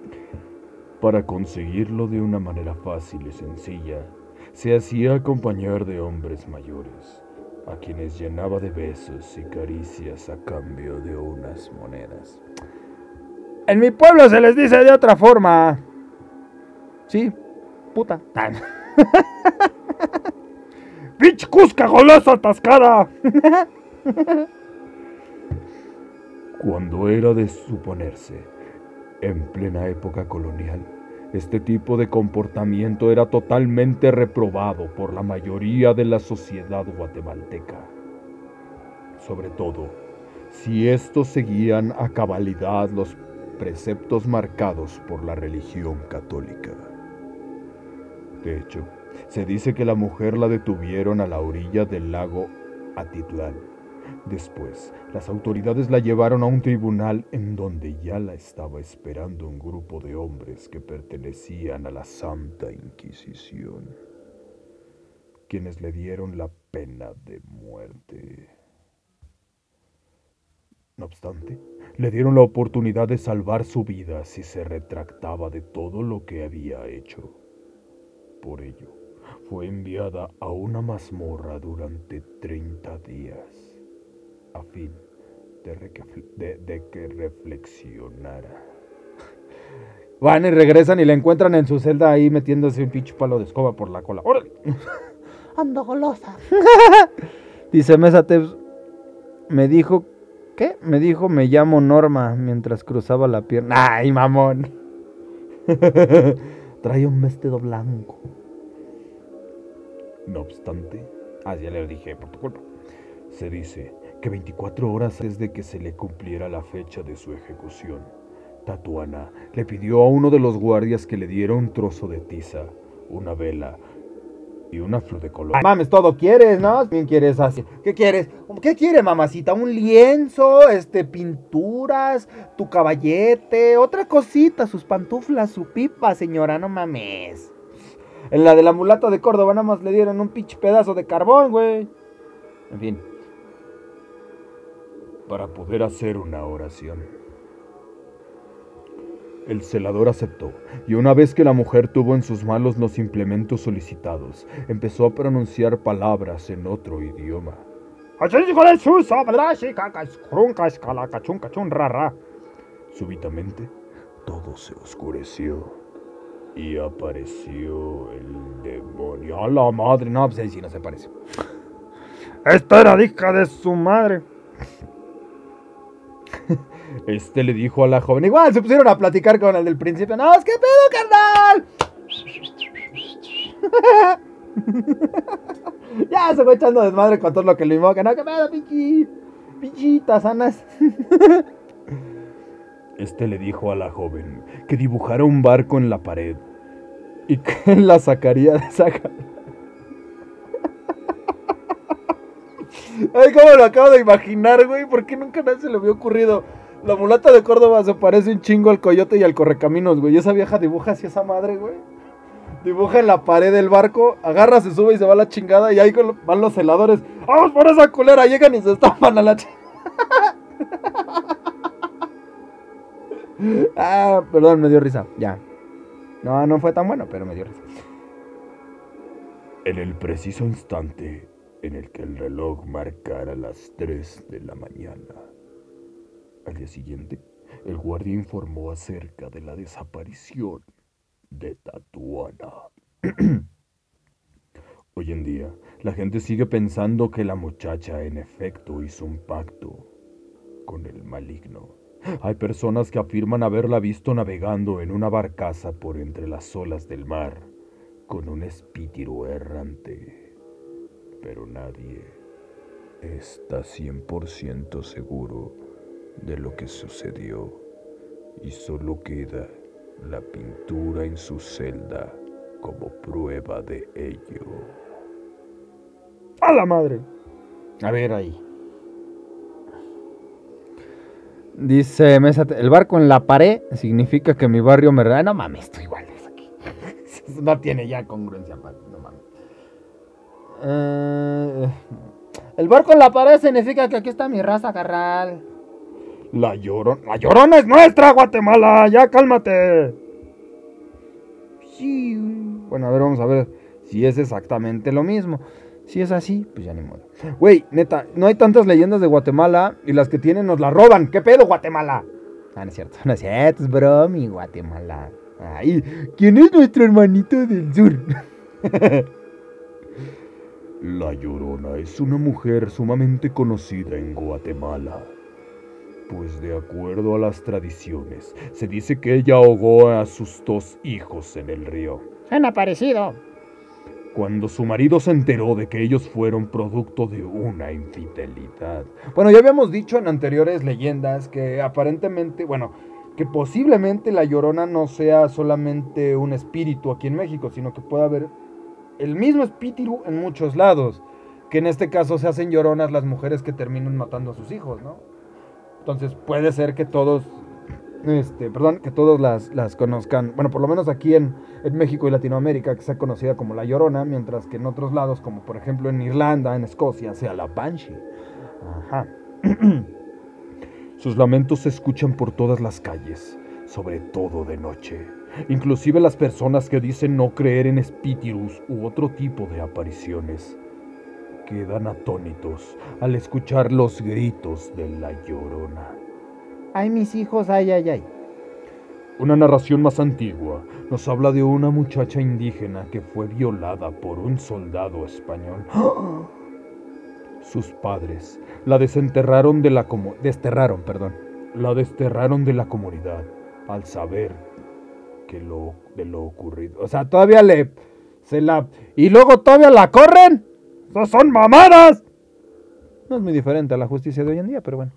S2: Para conseguirlo de una manera fácil y sencilla, se hacía acompañar de hombres mayores, a quienes llenaba de besos y caricias a cambio de unas monedas.
S5: En mi pueblo se les dice de otra forma. Sí, puta.
S2: ¡Pinche cusca atascada! Cuando era de suponerse, en plena época colonial, este tipo de comportamiento era totalmente reprobado por la mayoría de la sociedad guatemalteca. Sobre todo, si estos seguían a cabalidad los preceptos marcados por la religión católica. De hecho, se dice que la mujer la detuvieron a la orilla del lago Atitlán. Después, las autoridades la llevaron a un tribunal en donde ya la estaba esperando un grupo de hombres que pertenecían a la Santa Inquisición, quienes le dieron la pena de muerte. No obstante, le dieron la oportunidad de salvar su vida si se retractaba de todo lo que había hecho. Por ello, fue enviada a una mazmorra durante 30 días, a fin de, que reflexionara.
S5: Van y regresan y la encuentran en su celda ahí metiéndose un pinche palo de escoba por la cola. ¡Órale!
S6: Ando golosa.
S5: Dice Mesateps, me dijo, ¿qué? Me dijo, me llamo Norma mientras cruzaba la pierna. ¡Ay, mamón! Trae un vestido blanco.
S2: No obstante, ah, ya le dije por tu culpa, se dice que 24 horas antes de que se le cumpliera la fecha de su ejecución, Tatuana le pidió a uno de los guardias que le diera un trozo de tiza, una vela y una flor de color.
S5: mames, todo quieres, ¿no? Bien quieres así. ¿Qué quieres? ¿Qué quiere, mamacita? ¿Un lienzo? Este, pinturas, tu caballete, otra cosita, sus pantuflas, su pipa, señora, no mames. En la de la mulata de Córdoba nada más le dieron un pinche pedazo de carbón, güey. En fin.
S2: Para poder hacer una oración. El celador aceptó, y una vez que la mujer tuvo en sus manos los implementos solicitados, empezó a pronunciar palabras en otro idioma. Súbitamente, todo se oscureció y apareció el demonio.
S5: A la madre, no, pues ahí sí no se parece.
S2: Esta era hija de su madre. Este le dijo a la joven,
S5: igual se pusieron a platicar con el del principio. No, es que pedo, carnal. ya se fue echando desmadre con todo lo que le invoca. No, que pedo, pichi. Pichitas sanas.
S2: Este le dijo a la joven que dibujara un barco en la pared y que la sacaría de esa
S5: Ay, cómo lo acabo de imaginar, güey. ¿Por qué nunca nadie se le había ocurrido? La mulata de Córdoba se parece un chingo al coyote y al correcaminos, güey. Esa vieja dibuja así esa madre, güey. Dibuja en la pared del barco, agarra, se sube y se va a la chingada. Y ahí van los celadores. ¡Vamos por esa culera! Llegan y se estampan a la chingada. ah, perdón, me dio risa. Ya. No, no fue tan bueno, pero me dio risa.
S2: En el preciso instante en el que el reloj marcara las 3 de la mañana. Al día siguiente, el guardia informó acerca de la desaparición de Tatuana. Hoy en día, la gente sigue pensando que la muchacha en efecto hizo un pacto con el maligno. Hay personas que afirman haberla visto navegando en una barcaza por entre las olas del mar, con un espíritu errante. Pero nadie está 100% seguro de lo que sucedió y solo queda la pintura en su celda como prueba de ello.
S5: ¡A la madre! A ver ahí. Dice el barco en la pared significa que mi barrio me... Ah, no mames, estoy igual es aquí. no tiene ya congruencia, no mames. Eh, el barco en la pared significa que aquí está mi raza, carral.
S2: La llorona, la llorona es nuestra, Guatemala, ya cálmate.
S5: Bueno, a ver, vamos a ver si es exactamente lo mismo. Si es así, pues ya ni modo. Güey, neta, no hay tantas leyendas de Guatemala y las que tienen nos las roban. ¿Qué pedo, Guatemala? Ah, no es cierto. No es cierto, es bromi, Guatemala. Ay, ¿quién es nuestro hermanito del sur?
S2: La Llorona es una mujer sumamente conocida en Guatemala. Pues de acuerdo a las tradiciones, se dice que ella ahogó a sus dos hijos en el río.
S6: Suena parecido.
S2: Cuando su marido se enteró de que ellos fueron producto de una infidelidad.
S5: Bueno, ya habíamos dicho en anteriores leyendas que aparentemente, bueno, que posiblemente la llorona no sea solamente un espíritu aquí en México, sino que puede haber el mismo espíritu en muchos lados. Que en este caso se hacen lloronas las mujeres que terminan matando a sus hijos, ¿no? Entonces puede ser que todos, este, perdón, que todos las, las conozcan, bueno, por lo menos aquí en, en México y Latinoamérica, que sea conocida como la llorona, mientras que en otros lados, como por ejemplo en Irlanda, en Escocia, sea la banshee. Ajá.
S2: Sus lamentos se escuchan por todas las calles, sobre todo de noche. Inclusive las personas que dicen no creer en espíritus u otro tipo de apariciones quedan atónitos al escuchar los gritos de la llorona.
S6: Ay, mis hijos, ay, ay, ay.
S2: Una narración más antigua nos habla de una muchacha indígena que fue violada por un soldado español. Sus padres la desenterraron de la comu- desterraron, perdón, la desterraron de la comunidad al saber que lo de lo ocurrido.
S5: O sea, todavía le, se la, y luego todavía la corren. ¡Esas son mamadas! No es muy diferente a la justicia de hoy en día, pero bueno.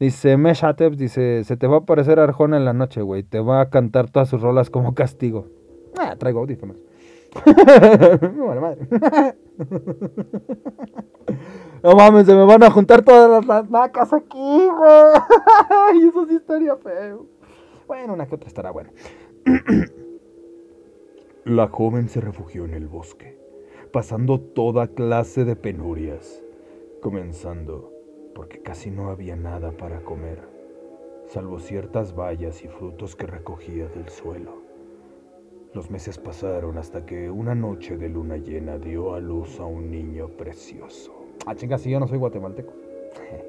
S5: Dice Meshatep, dice, se te va a aparecer Arjona en la noche, güey. Te va a cantar todas sus rolas como castigo. Ah, traigo audífonos. Vale madre. No mames, se me van a juntar todas las, las vacas aquí, güey. Eso sí estaría feo. Bueno, una que otra estará buena.
S2: La joven se refugió en el bosque, pasando toda clase de penurias, comenzando porque casi no había nada para comer, salvo ciertas bayas y frutos que recogía del suelo. Los meses pasaron hasta que una noche de luna llena dio a luz a un niño precioso.
S5: Ah, chinga, si yo no soy guatemalteco.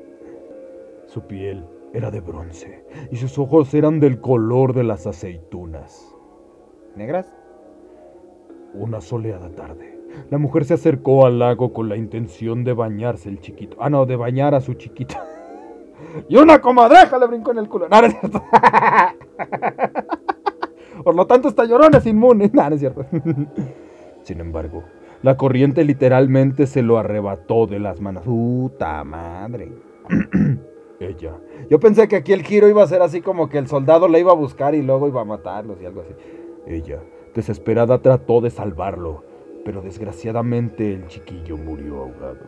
S2: Su piel era de bronce y sus ojos eran del color de las aceitunas.
S5: ¿Negras?
S2: Una soleada tarde, la mujer se acercó al lago con la intención de bañarse el chiquito. Ah, no, de bañar a su chiquito.
S5: Y una comadreja le brincó en el culo. No, no es cierto. Por lo tanto, esta llorona es inmune. No, no es cierto.
S2: Sin embargo, la corriente literalmente se lo arrebató de las manos.
S5: Puta madre.
S2: Ella,
S5: Yo pensé que aquí el giro iba a ser así como que el soldado le iba a buscar y luego iba a matarlos y algo así.
S2: ella, desesperada trató de salvarlo, pero desgraciadamente el chiquillo murió ahogado.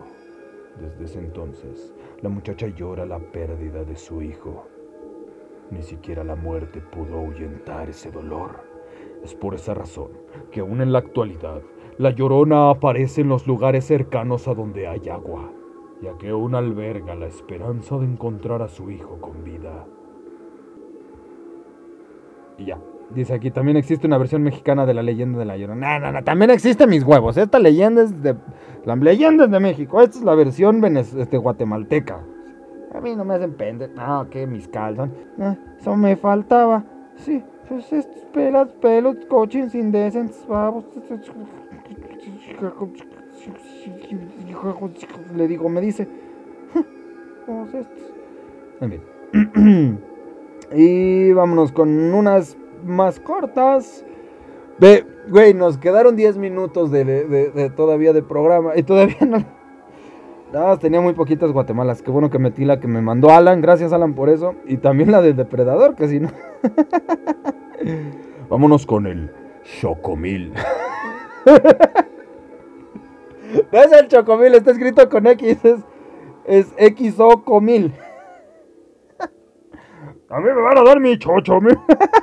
S2: Desde ese entonces, la muchacha llora la pérdida de su hijo. Ni siquiera la muerte pudo ahuyentar ese dolor. Es por esa razón que aún en la actualidad, la llorona aparece en los lugares cercanos a donde hay agua, ya que aún alberga la esperanza de encontrar a su hijo con vida.
S5: Y ya. Dice aquí, también existe una versión mexicana de la leyenda de la llorona. No, no, no, también existe mis huevos. Esta leyenda es de... La leyenda es de México. Esta es la versión venez- este, guatemalteca. A mí no me hacen pende. No, que mis calzón. Ah, eso me faltaba. Sí, pues estos pelas, pelos, cochins indecentes, babos. Le digo, me dice. Todos estos. En fin. y vámonos con unas más cortas. Ve, güey, nos quedaron 10 minutos de, de- de- todavía de programa y todavía no. No, tenía muy poquitas Guatemalas. Qué bueno que metí la que me mandó Alan. Gracias, Alan, por eso. Y también la del depredador, que si no.
S2: Vámonos con el Chocomil.
S5: No es el chocomil, está escrito con X. Es, es.
S2: A mí me van a dar mi chochomil.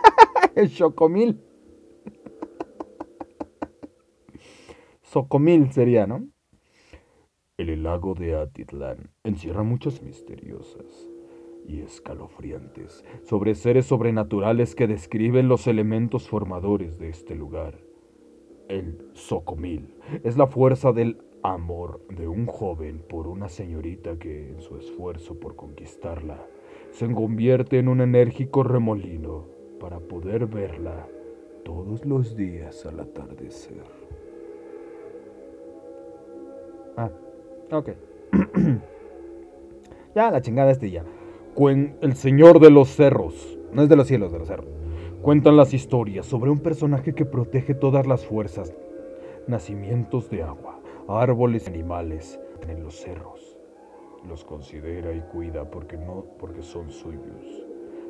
S5: El chocomil. Socomil sería, ¿no?
S2: El lago de Atitlán encierra muchas misteriosas y escalofriantes sobre seres sobrenaturales que describen los elementos formadores de este lugar. El Socomil es la fuerza del amor de un joven por una señorita que, en su esfuerzo por conquistarla, se convierte en un enérgico remolino para poder verla todos los días al atardecer.
S5: Ah, ok. ya, la chingada este ya.
S2: Cuen- el Señor de los Cerros.
S5: No es de los cielos, de los cerros.
S2: Cuentan las historias sobre un personaje que protege todas las fuerzas, nacimientos de agua, árboles, animales en los cerros. Los considera y cuida porque no porque son suyos.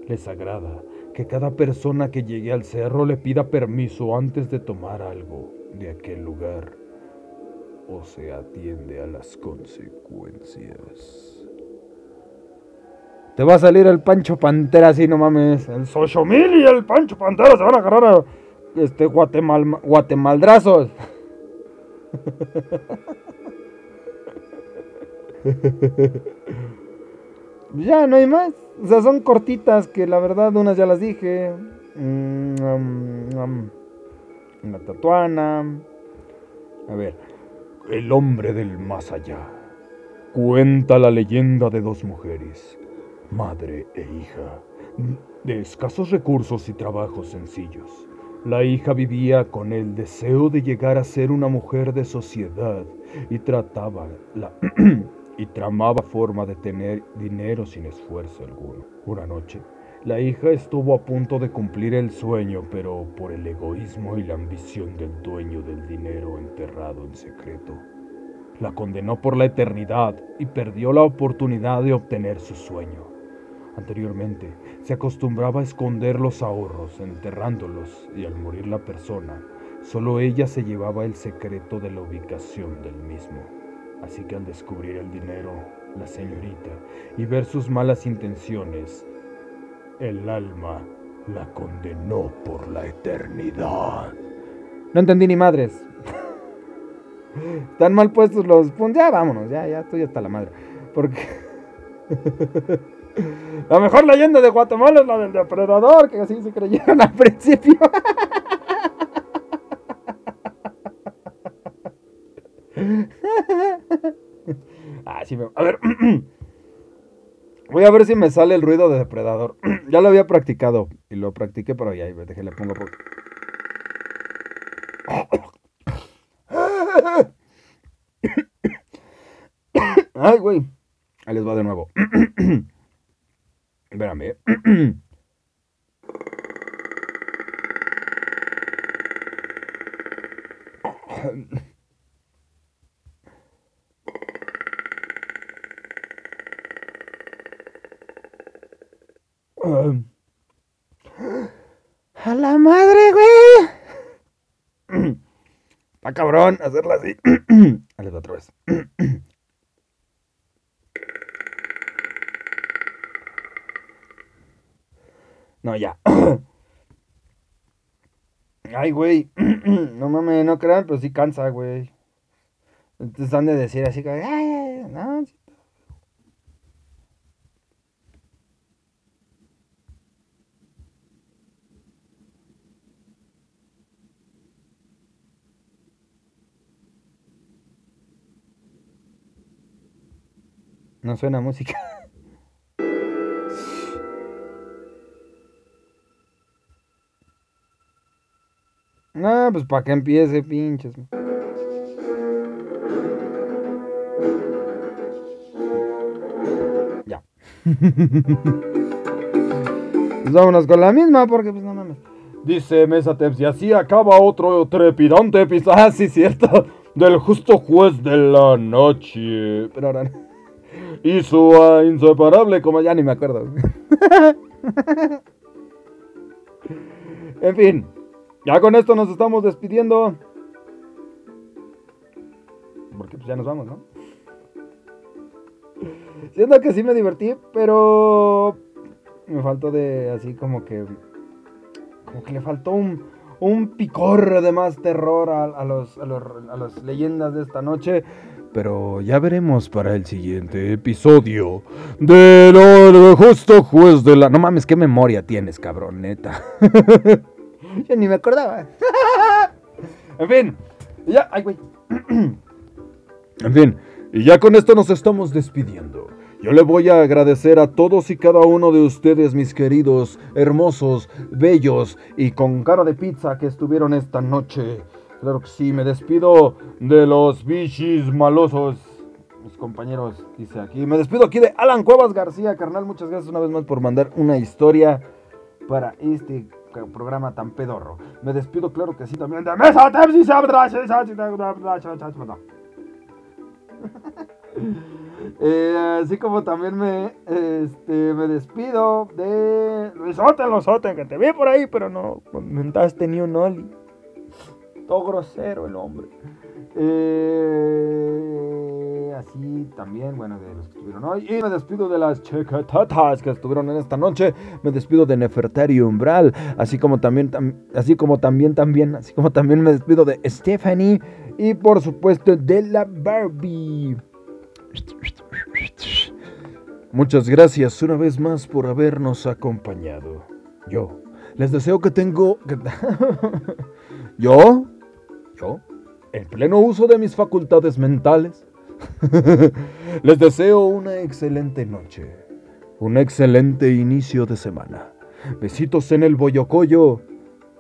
S2: Les agrada que cada persona que llegue al cerro le pida permiso antes de tomar algo de aquel lugar o se atiende a las consecuencias.
S5: Te va a salir el Pancho Pantera así, no mames. El Xochomil y el Pancho Pantera se van a agarrar a este Guatemal, guatemaldrazos. ya, no hay más. O sea, son cortitas que la verdad unas ya las dije. Mm, la tatuana. A ver.
S2: El hombre del más allá. Cuenta la leyenda de dos mujeres, madre e hija, de escasos recursos y trabajos sencillos. La hija vivía con el deseo de llegar a ser una mujer de sociedad y trataba la y tramaba forma de tener dinero sin esfuerzo alguno. Una noche, la hija estuvo a punto de cumplir el sueño, pero por el egoísmo y la ambición del dueño del dinero enterrado en secreto, la condenó por la eternidad y perdió la oportunidad de obtener su sueño. Anteriormente, se acostumbraba a esconder los ahorros, enterrándolos, y al morir la persona, solo ella se llevaba el secreto de la ubicación del mismo. Así que al descubrir el dinero, la señorita, y ver sus malas intenciones, el alma la condenó por la eternidad.
S5: No entendí ni madres. Están mal puestos los puntos. Ya vámonos, ya, ya estoy hasta la madre. Porque. la mejor leyenda de Guatemala es la del depredador, que así se creyeron al principio. ah, sí. A ver. Voy a ver si me sale el ruido de depredador. ya lo había practicado y lo practiqué, pero ya, dejé, le pongo por... Ay, güey. Ahí les va de nuevo. Espérame.
S6: A la madre, güey.
S5: Está cabrón hacerla así. Va otra vez. No, ya. Ay, güey. No mames, no crean, pero sí cansa, güey. Entonces han de decir así que. No suena música. No, pues para que empiece, pinches. Ya. pues vámonos con la misma, porque pues no mames.
S2: Dice Mesateps, y así acaba otro trepidante episodio. Ah, sí, cierto. Del justo juez de la noche.
S5: Pero ahora no.
S2: Y su inseparable, como Ya
S5: ni me acuerdo. en fin. Ya con esto nos estamos despidiendo. Porque pues ya nos vamos, ¿no? Siento que sí me divertí, pero me faltó de así como que como que le faltó un, un picor de más terror a, a los, a, los, a las leyendas de esta noche.
S2: Pero ya veremos para el siguiente episodio de lo justo juez de la...
S5: No mames, qué memoria tienes, cabrón, neta. Yo ni me acordaba. en fin, ya, ay, güey.
S2: En fin, y ya con esto nos estamos despidiendo. Yo le voy a agradecer a todos y cada uno de ustedes, mis queridos, hermosos, bellos
S5: Y con cara de pizza que estuvieron esta noche
S2: Claro que sí, me despido de los bichis malosos. Mis compañeros, dice aquí. Me despido aquí de Alan Cuevas García, carnal. Muchas gracias una vez más por mandar una historia para este programa tan pedorro. Me despido, claro que sí, también de Mesa eh, Así como también me, este, me despido de Luisote Losote, que te vi por ahí, pero no comentaste ni un oli. Todo grosero el hombre. Eh, así también, bueno, de los que estuvieron hoy. Y me despido de las checatatas que estuvieron en esta noche. Me despido de Nefertari Umbral. Así como también, así como también, también, así como también me despido de Stephanie. Y por supuesto de la Barbie. Muchas gracias una vez más por habernos acompañado. Yo les deseo que tengo... ¿Yo? Yo, en pleno uso de mis facultades mentales, les deseo una excelente noche, un excelente inicio de semana. Besitos en el boyocoyo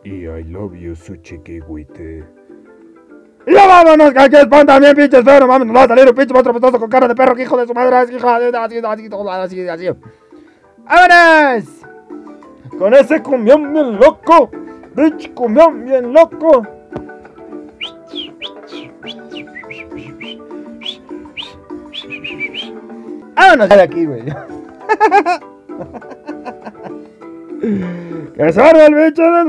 S2: y I love you, su chiquihuite. Y ya vámonos, que aquí es también, pinches pero mames, nos va a salir un pinche monstruo pestoso con cara de perro, que hijo de su madre, es hija de así, así, así, así. ¡Vámonos! Con ese cumión bien loco, pinche cumión bien loco. Vámonos de aquí, güey. ¡Que salga el bicho de